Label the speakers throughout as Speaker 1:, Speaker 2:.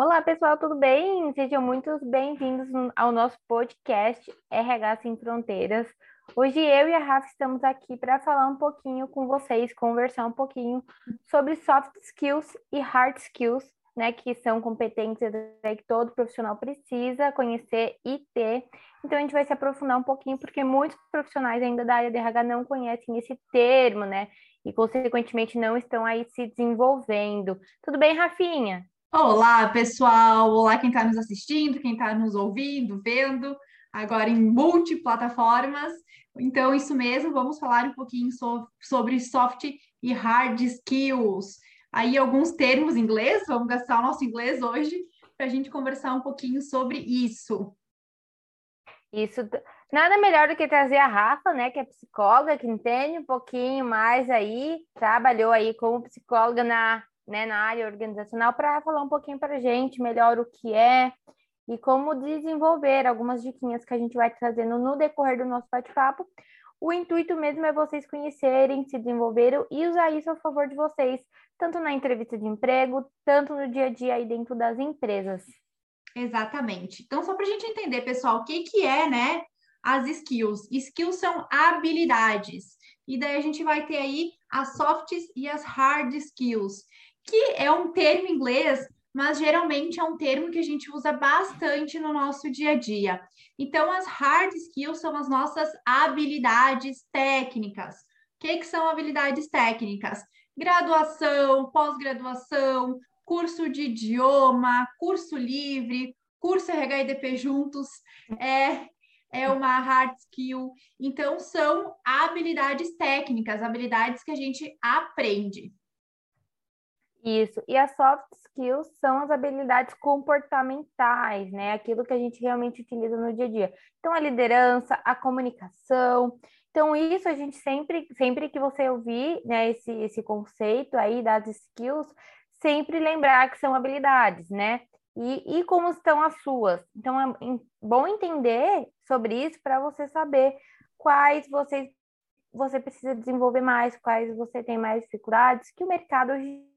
Speaker 1: Olá, pessoal, tudo bem? Sejam muito bem-vindos ao nosso podcast RH Sem Fronteiras. Hoje eu e a Rafa estamos aqui para falar um pouquinho com vocês, conversar um pouquinho sobre soft skills e hard skills, né, que são competências que todo profissional precisa conhecer e ter. Então a gente vai se aprofundar um pouquinho porque muitos profissionais ainda da área de RH não conhecem esse termo, né? E consequentemente não estão aí se desenvolvendo. Tudo bem, Rafinha?
Speaker 2: Olá, pessoal! Olá, quem está nos assistindo, quem está nos ouvindo, vendo, agora em multiplataformas. Então, isso mesmo, vamos falar um pouquinho so sobre soft e hard skills. Aí, alguns termos em inglês, vamos gastar o nosso inglês hoje para a gente conversar um pouquinho sobre isso.
Speaker 1: Isso, nada melhor do que trazer a Rafa, né, que é psicóloga, que entende um pouquinho mais aí, trabalhou aí como psicóloga na né, na área organizacional para falar um pouquinho para a gente melhor o que é e como desenvolver algumas diquinhas que a gente vai trazendo no decorrer do nosso bate-papo. O intuito mesmo é vocês conhecerem, se desenvolverem e usar isso a favor de vocês, tanto na entrevista de emprego, tanto no dia a dia aí dentro das empresas.
Speaker 2: Exatamente. Então, só para a gente entender, pessoal, o que, que é, né, as skills? Skills são habilidades. E daí a gente vai ter aí as soft e as hard skills que é um termo em inglês, mas geralmente é um termo que a gente usa bastante no nosso dia a dia. Então, as hard skills são as nossas habilidades técnicas. O que, que são habilidades técnicas? Graduação, pós-graduação, curso de idioma, curso livre, curso RHIDP juntos, é, é uma hard skill. Então, são habilidades técnicas, habilidades que a gente aprende.
Speaker 1: Isso. E as soft skills são as habilidades comportamentais, né? Aquilo que a gente realmente utiliza no dia a dia. Então, a liderança, a comunicação. Então, isso a gente sempre, sempre que você ouvir né, esse, esse conceito aí das skills, sempre lembrar que são habilidades, né? E, e como estão as suas. Então, é bom entender sobre isso para você saber quais vocês você precisa desenvolver mais, quais você tem mais dificuldades, que o mercado hoje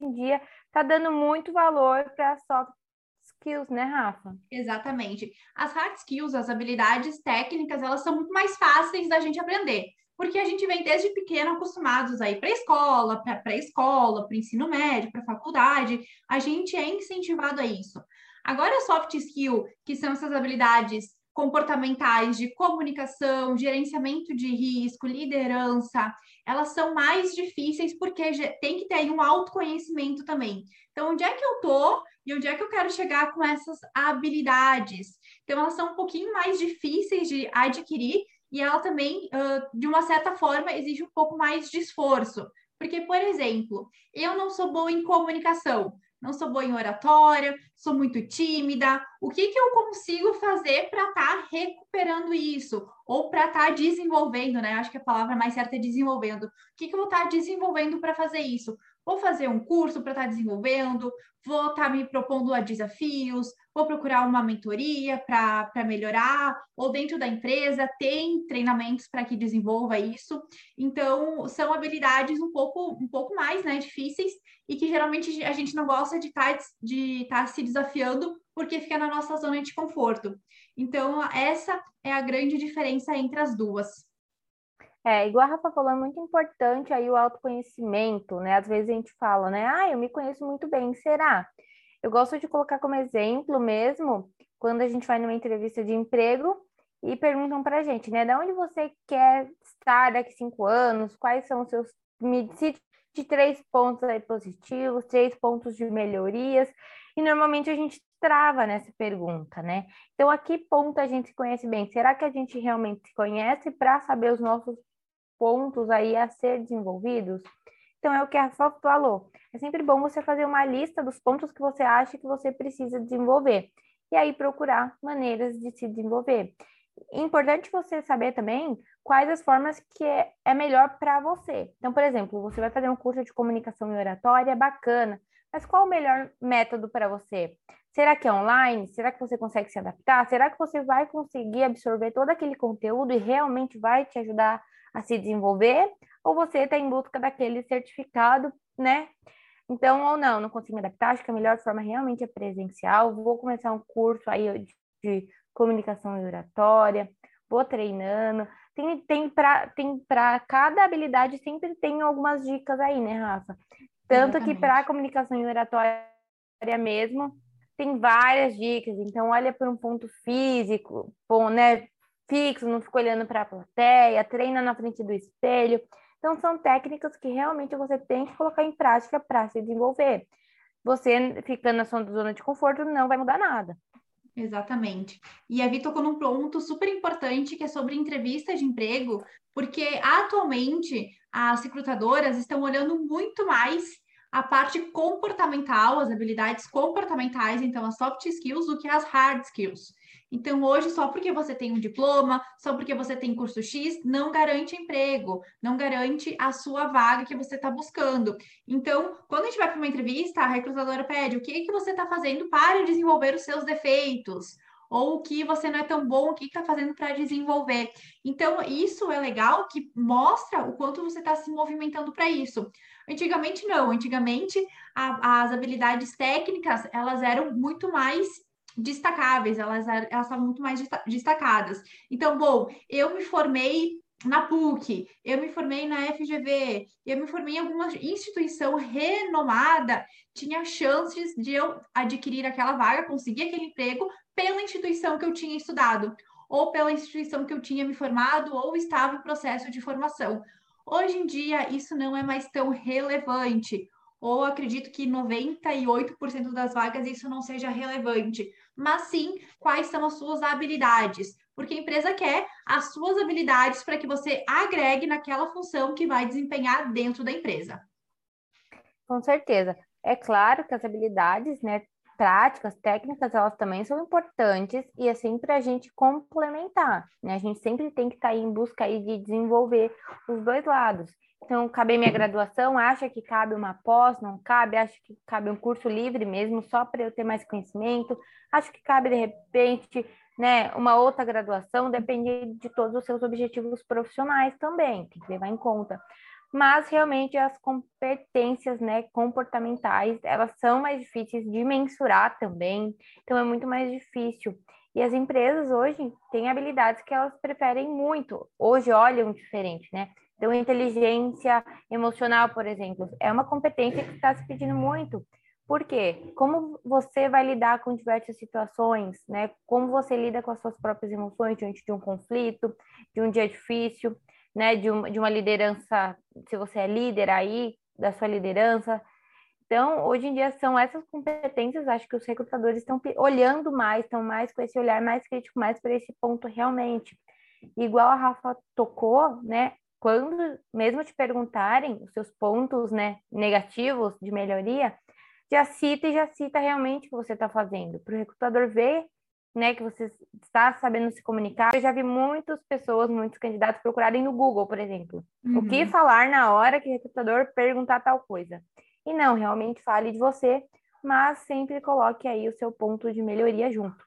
Speaker 1: em dia está dando muito valor para soft skills, né, Rafa?
Speaker 2: Exatamente. As hard skills, as habilidades técnicas, elas são muito mais fáceis da gente aprender, porque a gente vem desde pequeno acostumados a ir para escola, para pré-escola, para ensino médio, para faculdade, a gente é incentivado a isso. Agora, soft skill, que são essas habilidades comportamentais de comunicação, gerenciamento de risco, liderança, elas são mais difíceis porque tem que ter aí um autoconhecimento também. Então, onde é que eu tô e onde é que eu quero chegar com essas habilidades? Então, elas são um pouquinho mais difíceis de adquirir e ela também, de uma certa forma, exige um pouco mais de esforço. Porque, por exemplo, eu não sou boa em comunicação, não sou boa em oratória, sou muito tímida. O que, que eu consigo fazer para estar tá recuperando isso? Ou para estar tá desenvolvendo, né? Acho que a palavra mais certa é desenvolvendo. O que, que eu vou estar tá desenvolvendo para fazer isso? Vou fazer um curso para estar tá desenvolvendo, vou estar tá me propondo a desafios, vou procurar uma mentoria para melhorar, ou dentro da empresa tem treinamentos para que desenvolva isso. Então, são habilidades um pouco, um pouco mais né, difíceis e que geralmente a gente não gosta de estar tá, de tá se desafiando porque fica na nossa zona de conforto. Então, essa é a grande diferença entre as duas.
Speaker 1: É, igual a Rafa falou, é muito importante aí o autoconhecimento, né? Às vezes a gente fala, né? Ah, eu me conheço muito bem, será? Eu gosto de colocar como exemplo mesmo, quando a gente vai numa entrevista de emprego e perguntam para a gente, né? Da onde você quer estar daqui cinco anos? Quais são os seus... Me de três pontos aí positivos, três pontos de melhorias, e normalmente a gente trava nessa pergunta, né? Então, a que ponto a gente se conhece bem? Será que a gente realmente se conhece para saber os nossos pontos aí a ser desenvolvidos? Então, é o que a Rafa falou. É sempre bom você fazer uma lista dos pontos que você acha que você precisa desenvolver. E aí procurar maneiras de se desenvolver. Importante você saber também quais as formas que é, é melhor para você. Então, por exemplo, você vai fazer um curso de comunicação e oratória, bacana, mas qual o melhor método para você? Será que é online? Será que você consegue se adaptar? Será que você vai conseguir absorver todo aquele conteúdo e realmente vai te ajudar a se desenvolver, ou você está em busca daquele certificado, né? Então, ou não, não consigo me adaptar, acho que a melhor forma realmente é presencial. Vou começar um curso aí de, comunicação e oratória, vou treinando. Tem, tem para tem cada habilidade sempre tem algumas dicas aí, né, Rafa? Tanto Exatamente. que para comunicação e oratória mesmo, tem várias dicas. Então, olha por um ponto físico, bom, né? Fixo, não fica olhando para a plateia, treina na frente do espelho. Então, são técnicas que realmente você tem que colocar em prática para se desenvolver. Você ficando na sua zona de conforto não vai mudar nada.
Speaker 2: Exatamente. E a Vi tocou num ponto super importante que é sobre entrevista de emprego, porque atualmente as recrutadoras estão olhando muito mais a parte comportamental, as habilidades comportamentais, então as soft skills, do que as hard skills. Então, hoje, só porque você tem um diploma, só porque você tem curso X, não garante emprego, não garante a sua vaga que você está buscando. Então, quando a gente vai para uma entrevista, a recrutadora pede o que, que você está fazendo para desenvolver os seus defeitos ou o que você não é tão bom, o que está fazendo para desenvolver. Então, isso é legal que mostra o quanto você está se movimentando para isso. Antigamente, não. Antigamente, a, as habilidades técnicas, elas eram muito mais destacáveis, elas, elas estavam muito mais destacadas. Então, bom, eu me formei na PUC, eu me formei na FGV, eu me formei em alguma instituição renomada, tinha chances de eu adquirir aquela vaga, conseguir aquele emprego pela instituição que eu tinha estudado, ou pela instituição que eu tinha me formado, ou estava em processo de formação. Hoje em dia, isso não é mais tão relevante ou acredito que 98% das vagas isso não seja relevante, mas sim quais são as suas habilidades, porque a empresa quer as suas habilidades para que você agregue naquela função que vai desempenhar dentro da empresa.
Speaker 1: Com certeza. É claro que as habilidades, né, práticas, técnicas, elas também são importantes e é sempre a gente complementar, né? A gente sempre tem que estar tá em busca aí de desenvolver os dois lados. Então, cabe minha graduação, acha que cabe uma pós, não cabe, acha que cabe um curso livre mesmo, só para eu ter mais conhecimento, acho que cabe, de repente, né, uma outra graduação, depende de todos os seus objetivos profissionais também, tem que levar em conta. Mas, realmente, as competências, né, comportamentais, elas são mais difíceis de mensurar também, então é muito mais difícil. E as empresas hoje têm habilidades que elas preferem muito, hoje olham diferente, né? Então, inteligência emocional, por exemplo, é uma competência que está se pedindo muito. Por quê? Como você vai lidar com diversas situações, né? Como você lida com as suas próprias emoções diante de um conflito, de um dia difícil, né? De, um, de uma liderança, se você é líder aí, da sua liderança. Então, hoje em dia, são essas competências, acho que os recrutadores estão olhando mais, estão mais com esse olhar mais crítico, mais para esse ponto realmente. Igual a Rafa tocou, né? quando mesmo te perguntarem os seus pontos, né, negativos de melhoria, já cita e já cita realmente o que você está fazendo, para o recrutador ver, né, que você está sabendo se comunicar. Eu já vi muitas pessoas, muitos candidatos procurarem no Google, por exemplo, uhum. o que uhum. falar na hora que o recrutador perguntar tal coisa. E não, realmente fale de você, mas sempre coloque aí o seu ponto de melhoria junto.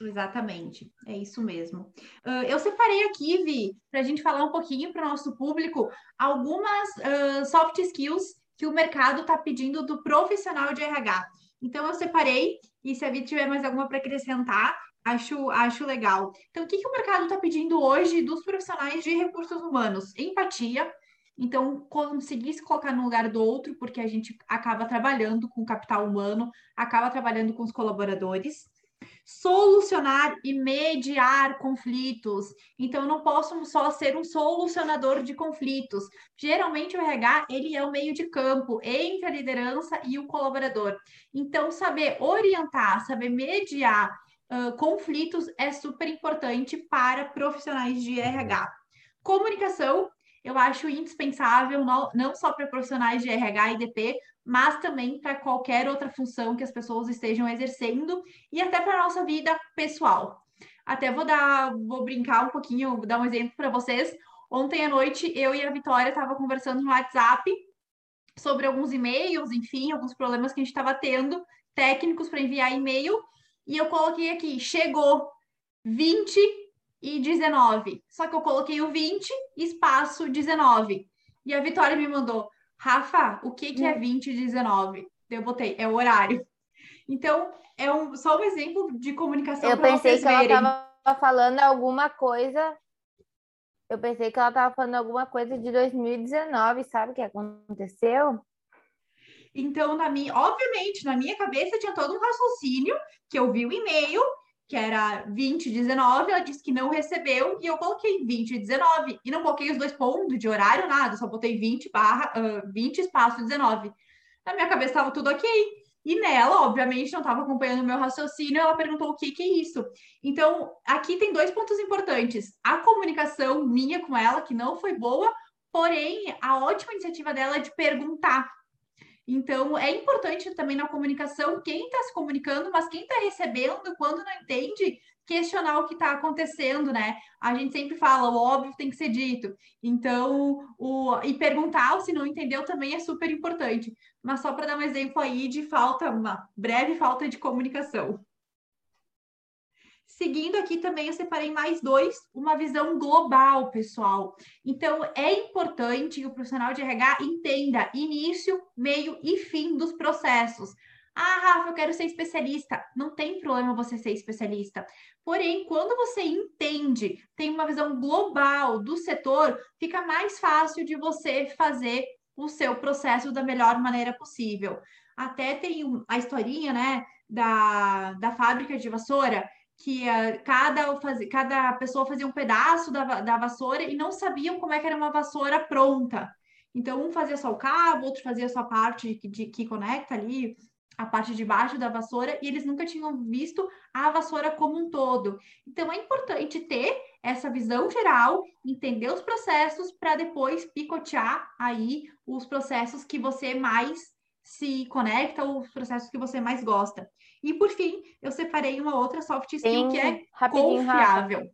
Speaker 2: Exatamente, é isso mesmo. Uh, eu separei aqui, Vi, para a gente falar um pouquinho para o nosso público algumas uh, soft skills que o mercado está pedindo do profissional de RH. Então, eu separei, e se a Vi tiver mais alguma para acrescentar, acho, acho legal. Então, o que, que o mercado está pedindo hoje dos profissionais de recursos humanos? Empatia. Então, conseguir se colocar no lugar do outro, porque a gente acaba trabalhando com capital humano, acaba trabalhando com os colaboradores solucionar e mediar conflitos. Então, eu não posso só ser um solucionador de conflitos. Geralmente, o RH ele é o meio de campo entre a liderança e o colaborador. Então, saber orientar, saber mediar uh, conflitos é super importante para profissionais de RH. Comunicação eu acho indispensável, não, não só para profissionais de RH e DP, mas também para qualquer outra função que as pessoas estejam exercendo e até para a nossa vida pessoal. Até vou dar, vou brincar um pouquinho, vou dar um exemplo para vocês. Ontem à noite, eu e a Vitória estava conversando no WhatsApp sobre alguns e-mails, enfim, alguns problemas que a gente estava tendo, técnicos para enviar e-mail, e eu coloquei aqui, chegou 20 e 19. Só que eu coloquei o 20, espaço 19. E a Vitória me mandou, Rafa, o que, que é 2019? Eu botei, é o horário. Então, é um, só um exemplo de comunicação
Speaker 1: Eu pensei que
Speaker 2: verem.
Speaker 1: ela estava falando alguma coisa. Eu pensei que ela estava falando alguma coisa de 2019, sabe o que aconteceu?
Speaker 2: Então, na minha, obviamente, na minha cabeça tinha todo um raciocínio que eu vi o e-mail, que era 2019, ela disse que não recebeu, e eu coloquei 2019, e não coloquei os dois pontos de horário, nada, só botei 20 barra, uh, 20 espaço 19. Na minha cabeça estava tudo ok. E nela, obviamente, não estava acompanhando o meu raciocínio, ela perguntou o que, que é isso. Então, aqui tem dois pontos importantes. A comunicação minha com ela, que não foi boa, porém, a ótima iniciativa dela é de perguntar. Então, é importante também na comunicação quem está se comunicando, mas quem está recebendo, quando não entende, questionar o que está acontecendo, né? A gente sempre fala, o óbvio tem que ser dito. Então, o, e perguntar se não entendeu também é super importante. Mas só para dar um exemplo aí de falta, uma breve falta de comunicação. Seguindo aqui também, eu separei mais dois, uma visão global, pessoal. Então, é importante que o profissional de RH entenda início, meio e fim dos processos. Ah, Rafa, eu quero ser especialista. Não tem problema você ser especialista. Porém, quando você entende, tem uma visão global do setor, fica mais fácil de você fazer o seu processo da melhor maneira possível. Até tem a historinha, né, da, da fábrica de vassoura, que uh, cada, cada pessoa fazia um pedaço da, da vassoura e não sabiam como é que era uma vassoura pronta. Então, um fazia só o cabo, outro fazia só a parte de, de, que conecta ali a parte de baixo da vassoura e eles nunca tinham visto a vassoura como um todo. Então, é importante ter essa visão geral, entender os processos para depois picotear aí os processos que você mais se conecta, os processos que você mais gosta. E por fim, eu separei uma outra soft skill Sim, que é confiável.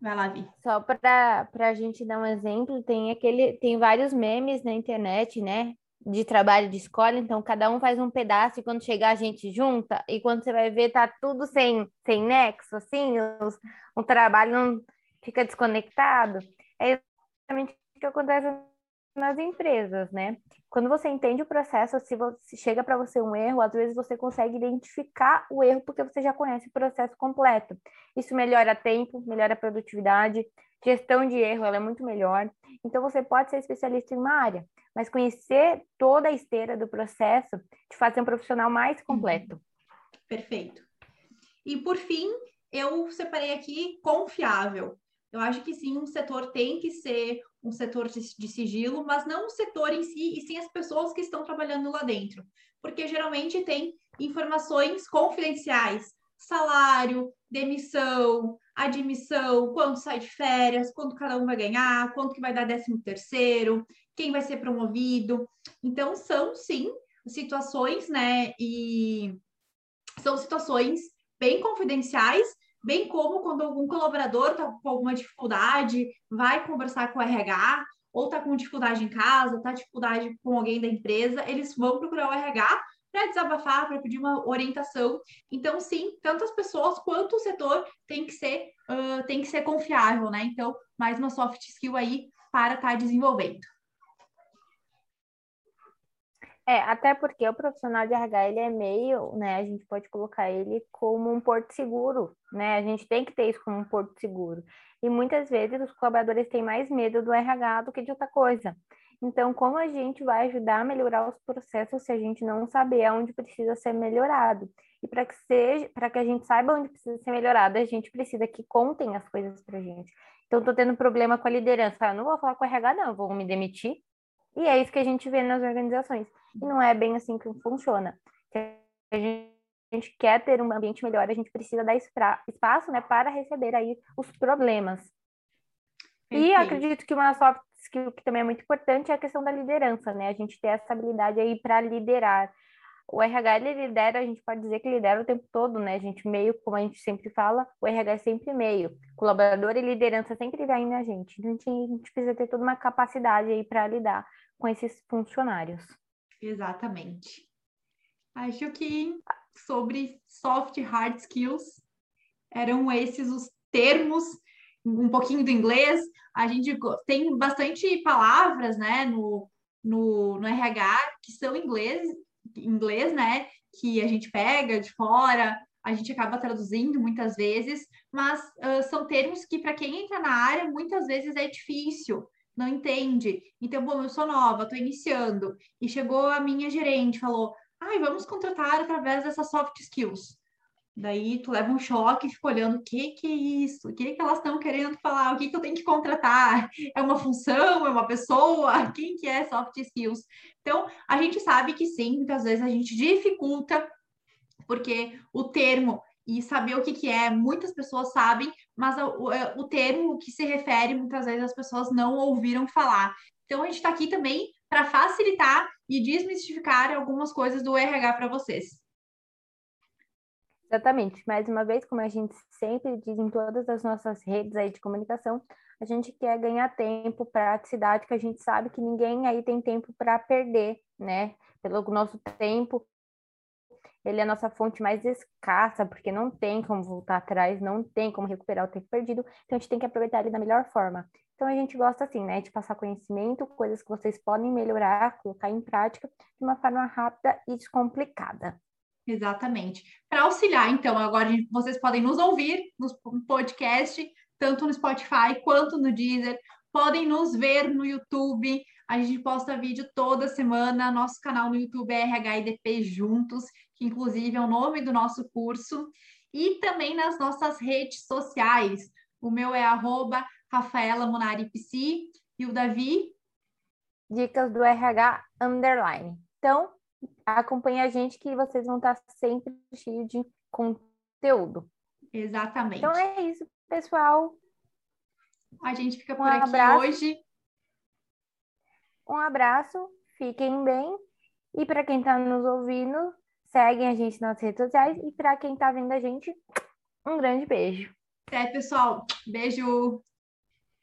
Speaker 2: Vai lá, Vi.
Speaker 1: Só para a gente dar um exemplo, tem aquele, tem vários memes na internet, né? De trabalho de escola, então cada um faz um pedaço e quando chegar a gente junta, e quando você vai ver, tá tudo sem, sem nexo, assim, os, o trabalho não fica desconectado. É exatamente o que acontece nas empresas, né? Quando você entende o processo, se, você, chega para você um erro, às vezes você consegue identificar o erro porque você já conhece o processo completo. Isso melhora tempo, melhora a produtividade, gestão de erro, ela é muito melhor. Então você pode ser especialista em uma área, mas conhecer toda a esteira do processo te faz ser um profissional mais uhum. completo.
Speaker 2: Perfeito. E por fim, eu separei aqui confiável. Eu acho que sim, um setor tem que ser um setor de, de sigilo, mas não o setor em si, e sim as pessoas que estão trabalhando lá dentro. Porque geralmente tem informações confidenciais, salário, demissão, admissão, quanto sai de férias, quanto cada um vai ganhar, quanto que vai dar décimo terceiro, quem vai ser promovido. Então, são sim situações, né? E são situações bem confidenciais bem como quando algum colaborador está com alguma dificuldade, vai conversar com o RH, ou está com dificuldade em casa, está dificuldade com alguém da empresa, eles vão procurar o RH para desabafar, para pedir uma orientação. Então, sim, tanto as pessoas quanto o setor tem que ser, uh, tem que ser confiável, né? Então, mais uma soft skill aí para estar tá desenvolvendo.
Speaker 1: É, até porque o profissional de RH, ele é meio, né, a gente pode colocar ele como um porto seguro, né, a gente tem que ter isso como um porto seguro. E muitas vezes os colaboradores têm mais medo do RH do que de outra coisa. Então, como a gente vai ajudar a melhorar os processos se a gente não saber aonde precisa ser melhorado? E para que seja, para que a gente saiba onde precisa ser melhorado, a gente precisa que contem as coisas para a gente. Então, estou tendo problema com a liderança. Ah, não vou falar com o RH, não, vou me demitir. E é isso que a gente vê nas organizações. E não é bem assim que funciona. Se a gente quer ter um ambiente melhor, a gente precisa dar espaço né, para receber aí os problemas. E acredito que uma soft skill que também é muito importante é a questão da liderança, né? A gente ter essa habilidade aí para liderar. O RH ele lidera, a gente pode dizer que lidera o tempo todo, né? A gente meio, como a gente sempre fala, o RH é sempre meio. Colaborador e liderança sempre vem na gente. A gente, a gente precisa ter toda uma capacidade aí para lidar com esses funcionários.
Speaker 2: Exatamente. Acho que sobre soft hard skills eram esses os termos um pouquinho do inglês, a gente tem bastante palavras, né, no, no, no RH que são inglês, inglês, né, que a gente pega de fora, a gente acaba traduzindo muitas vezes, mas uh, são termos que, para quem entra na área, muitas vezes é difícil, não entende. Então, bom, eu sou nova, estou iniciando, e chegou a minha gerente, falou: ai, vamos contratar através dessas soft skills. Daí tu leva um choque fica olhando o que que é isso, o que que elas estão querendo falar, o que que eu tenho que contratar, é uma função, é uma pessoa, quem que é soft skills? Então, a gente sabe que sim, muitas vezes a gente dificulta, porque o termo e saber o que que é, muitas pessoas sabem, mas o, o termo que se refere, muitas vezes as pessoas não ouviram falar. Então, a gente está aqui também para facilitar e desmistificar algumas coisas do RH para vocês.
Speaker 1: Exatamente. Mais uma vez, como a gente sempre diz em todas as nossas redes aí de comunicação, a gente quer ganhar tempo, praticidade, que a gente sabe que ninguém aí tem tempo para perder, né? Pelo nosso tempo, ele é a nossa fonte mais escassa, porque não tem como voltar atrás, não tem como recuperar o tempo perdido, então a gente tem que aproveitar ele da melhor forma. Então a gente gosta assim, né, de passar conhecimento, coisas que vocês podem melhorar, colocar em prática de uma forma rápida e descomplicada.
Speaker 2: Exatamente. Para auxiliar, então, agora vocês podem nos ouvir no podcast, tanto no Spotify quanto no Deezer. Podem nos ver no YouTube. A gente posta vídeo toda semana. Nosso canal no YouTube é RHIDP Juntos, que inclusive é o nome do nosso curso. E também nas nossas redes sociais. O meu é arroba Rafaela Monari Psi e o Davi.
Speaker 1: Dicas do RH Underline. Então, acompanhe a gente que vocês vão estar sempre cheios de conteúdo.
Speaker 2: Exatamente.
Speaker 1: Então é isso, pessoal.
Speaker 2: A gente fica por um aqui abraço. hoje.
Speaker 1: Um abraço, fiquem bem. E para quem está nos ouvindo, seguem a gente nas redes sociais. E para quem está vendo a gente, um grande beijo.
Speaker 2: Até, pessoal. Beijo.